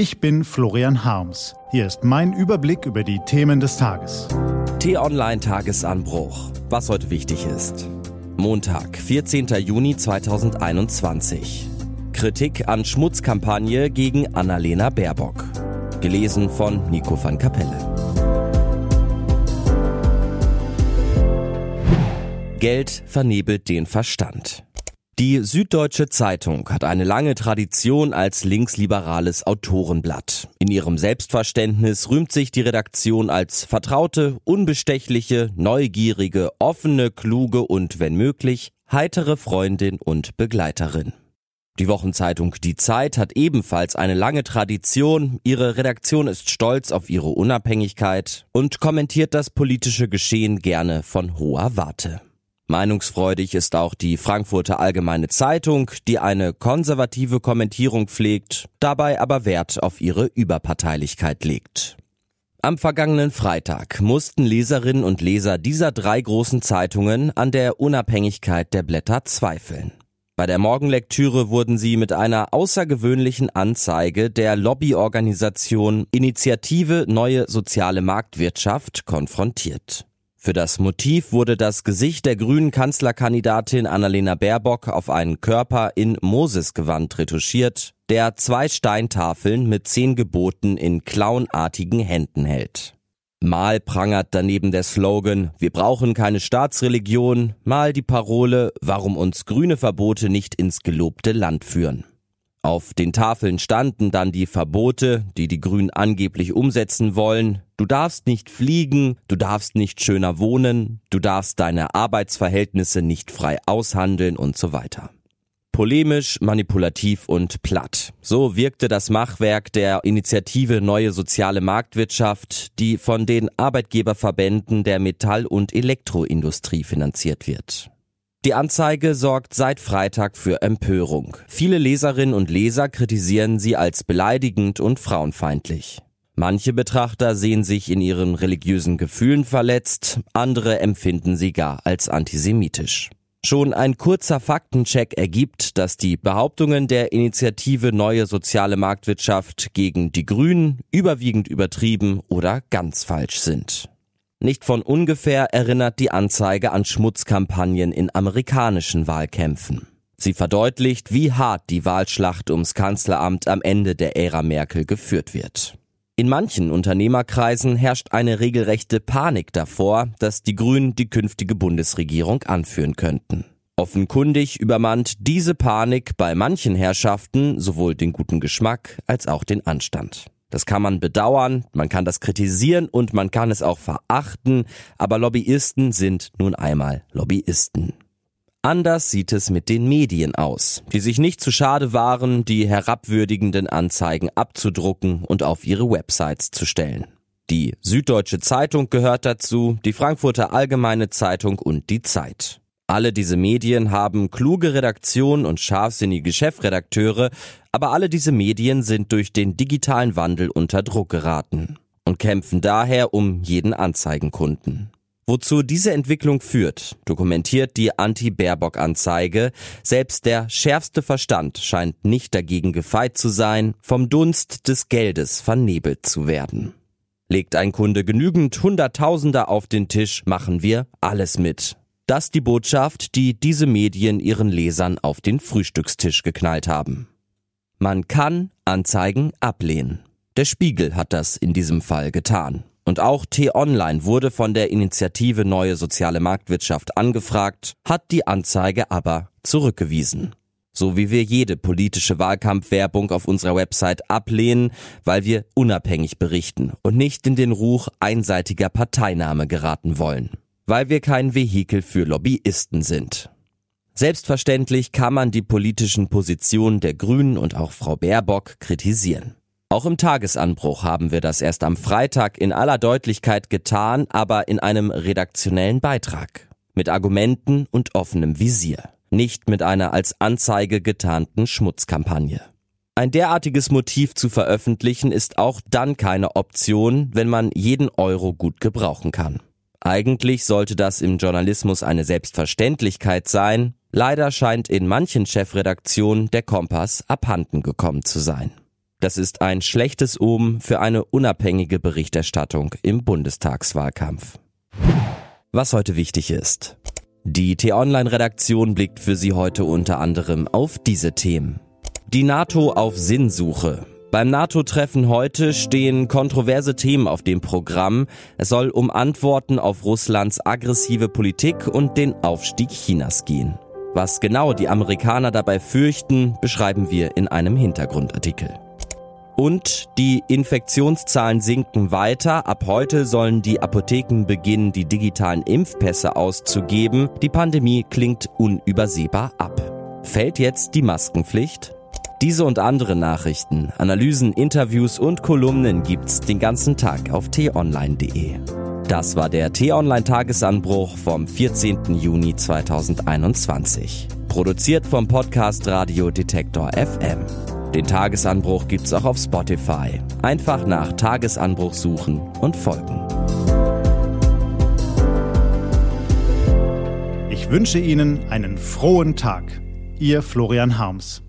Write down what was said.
Ich bin Florian Harms. Hier ist mein Überblick über die Themen des Tages. T-Online Tagesanbruch. Was heute wichtig ist. Montag, 14. Juni 2021. Kritik an Schmutzkampagne gegen Annalena Baerbock. Gelesen von Nico van Kapelle. Geld vernebelt den Verstand. Die Süddeutsche Zeitung hat eine lange Tradition als linksliberales Autorenblatt. In ihrem Selbstverständnis rühmt sich die Redaktion als vertraute, unbestechliche, neugierige, offene, kluge und, wenn möglich, heitere Freundin und Begleiterin. Die Wochenzeitung Die Zeit hat ebenfalls eine lange Tradition, ihre Redaktion ist stolz auf ihre Unabhängigkeit und kommentiert das politische Geschehen gerne von hoher Warte. Meinungsfreudig ist auch die Frankfurter Allgemeine Zeitung, die eine konservative Kommentierung pflegt, dabei aber Wert auf ihre Überparteilichkeit legt. Am vergangenen Freitag mussten Leserinnen und Leser dieser drei großen Zeitungen an der Unabhängigkeit der Blätter zweifeln. Bei der Morgenlektüre wurden sie mit einer außergewöhnlichen Anzeige der Lobbyorganisation Initiative Neue Soziale Marktwirtschaft konfrontiert. Für das Motiv wurde das Gesicht der grünen Kanzlerkandidatin Annalena Baerbock auf einen Körper in Mosesgewand retuschiert, der zwei Steintafeln mit zehn Geboten in clownartigen Händen hält. Mal prangert daneben der Slogan Wir brauchen keine Staatsreligion, mal die Parole Warum uns grüne Verbote nicht ins gelobte Land führen. Auf den Tafeln standen dann die Verbote, die die Grünen angeblich umsetzen wollen. Du darfst nicht fliegen, du darfst nicht schöner wohnen, du darfst deine Arbeitsverhältnisse nicht frei aushandeln und so weiter. Polemisch, manipulativ und platt. So wirkte das Machwerk der Initiative Neue Soziale Marktwirtschaft, die von den Arbeitgeberverbänden der Metall- und Elektroindustrie finanziert wird. Die Anzeige sorgt seit Freitag für Empörung. Viele Leserinnen und Leser kritisieren sie als beleidigend und frauenfeindlich. Manche Betrachter sehen sich in ihren religiösen Gefühlen verletzt, andere empfinden sie gar als antisemitisch. Schon ein kurzer Faktencheck ergibt, dass die Behauptungen der Initiative Neue Soziale Marktwirtschaft gegen die Grünen überwiegend übertrieben oder ganz falsch sind. Nicht von ungefähr erinnert die Anzeige an Schmutzkampagnen in amerikanischen Wahlkämpfen. Sie verdeutlicht, wie hart die Wahlschlacht ums Kanzleramt am Ende der Ära Merkel geführt wird. In manchen Unternehmerkreisen herrscht eine regelrechte Panik davor, dass die Grünen die künftige Bundesregierung anführen könnten. Offenkundig übermannt diese Panik bei manchen Herrschaften sowohl den guten Geschmack als auch den Anstand. Das kann man bedauern, man kann das kritisieren und man kann es auch verachten, aber Lobbyisten sind nun einmal Lobbyisten. Anders sieht es mit den Medien aus, die sich nicht zu schade waren, die herabwürdigenden Anzeigen abzudrucken und auf ihre Websites zu stellen. Die Süddeutsche Zeitung gehört dazu, die Frankfurter Allgemeine Zeitung und die Zeit. Alle diese Medien haben kluge Redaktionen und scharfsinnige Chefredakteure, aber alle diese Medien sind durch den digitalen Wandel unter Druck geraten und kämpfen daher um jeden Anzeigenkunden. Wozu diese Entwicklung führt, dokumentiert die Anti-Baerbock-Anzeige. Selbst der schärfste Verstand scheint nicht dagegen gefeit zu sein, vom Dunst des Geldes vernebelt zu werden. Legt ein Kunde genügend Hunderttausender auf den Tisch, machen wir alles mit. Das die Botschaft, die diese Medien ihren Lesern auf den Frühstückstisch geknallt haben. Man kann Anzeigen ablehnen. Der Spiegel hat das in diesem Fall getan. Und auch T-Online wurde von der Initiative Neue Soziale Marktwirtschaft angefragt, hat die Anzeige aber zurückgewiesen. So wie wir jede politische Wahlkampfwerbung auf unserer Website ablehnen, weil wir unabhängig berichten und nicht in den Ruch einseitiger Parteinahme geraten wollen weil wir kein Vehikel für Lobbyisten sind. Selbstverständlich kann man die politischen Positionen der Grünen und auch Frau Baerbock kritisieren. Auch im Tagesanbruch haben wir das erst am Freitag in aller Deutlichkeit getan, aber in einem redaktionellen Beitrag. Mit Argumenten und offenem Visier. Nicht mit einer als Anzeige getarnten Schmutzkampagne. Ein derartiges Motiv zu veröffentlichen ist auch dann keine Option, wenn man jeden Euro gut gebrauchen kann. Eigentlich sollte das im Journalismus eine Selbstverständlichkeit sein, leider scheint in manchen Chefredaktionen der Kompass abhanden gekommen zu sein. Das ist ein schlechtes Omen für eine unabhängige Berichterstattung im Bundestagswahlkampf. Was heute wichtig ist. Die T-Online-Redaktion blickt für Sie heute unter anderem auf diese Themen. Die NATO auf Sinnsuche. Beim NATO-Treffen heute stehen kontroverse Themen auf dem Programm. Es soll um Antworten auf Russlands aggressive Politik und den Aufstieg Chinas gehen. Was genau die Amerikaner dabei fürchten, beschreiben wir in einem Hintergrundartikel. Und die Infektionszahlen sinken weiter. Ab heute sollen die Apotheken beginnen, die digitalen Impfpässe auszugeben. Die Pandemie klingt unübersehbar ab. Fällt jetzt die Maskenpflicht? Diese und andere Nachrichten, Analysen, Interviews und Kolumnen gibt's den ganzen Tag auf t-online.de. Das war der T-Online Tagesanbruch vom 14. Juni 2021. Produziert vom Podcast Radio Detektor FM. Den Tagesanbruch gibt's auch auf Spotify. Einfach nach Tagesanbruch suchen und folgen. Ich wünsche Ihnen einen frohen Tag. Ihr Florian Harms.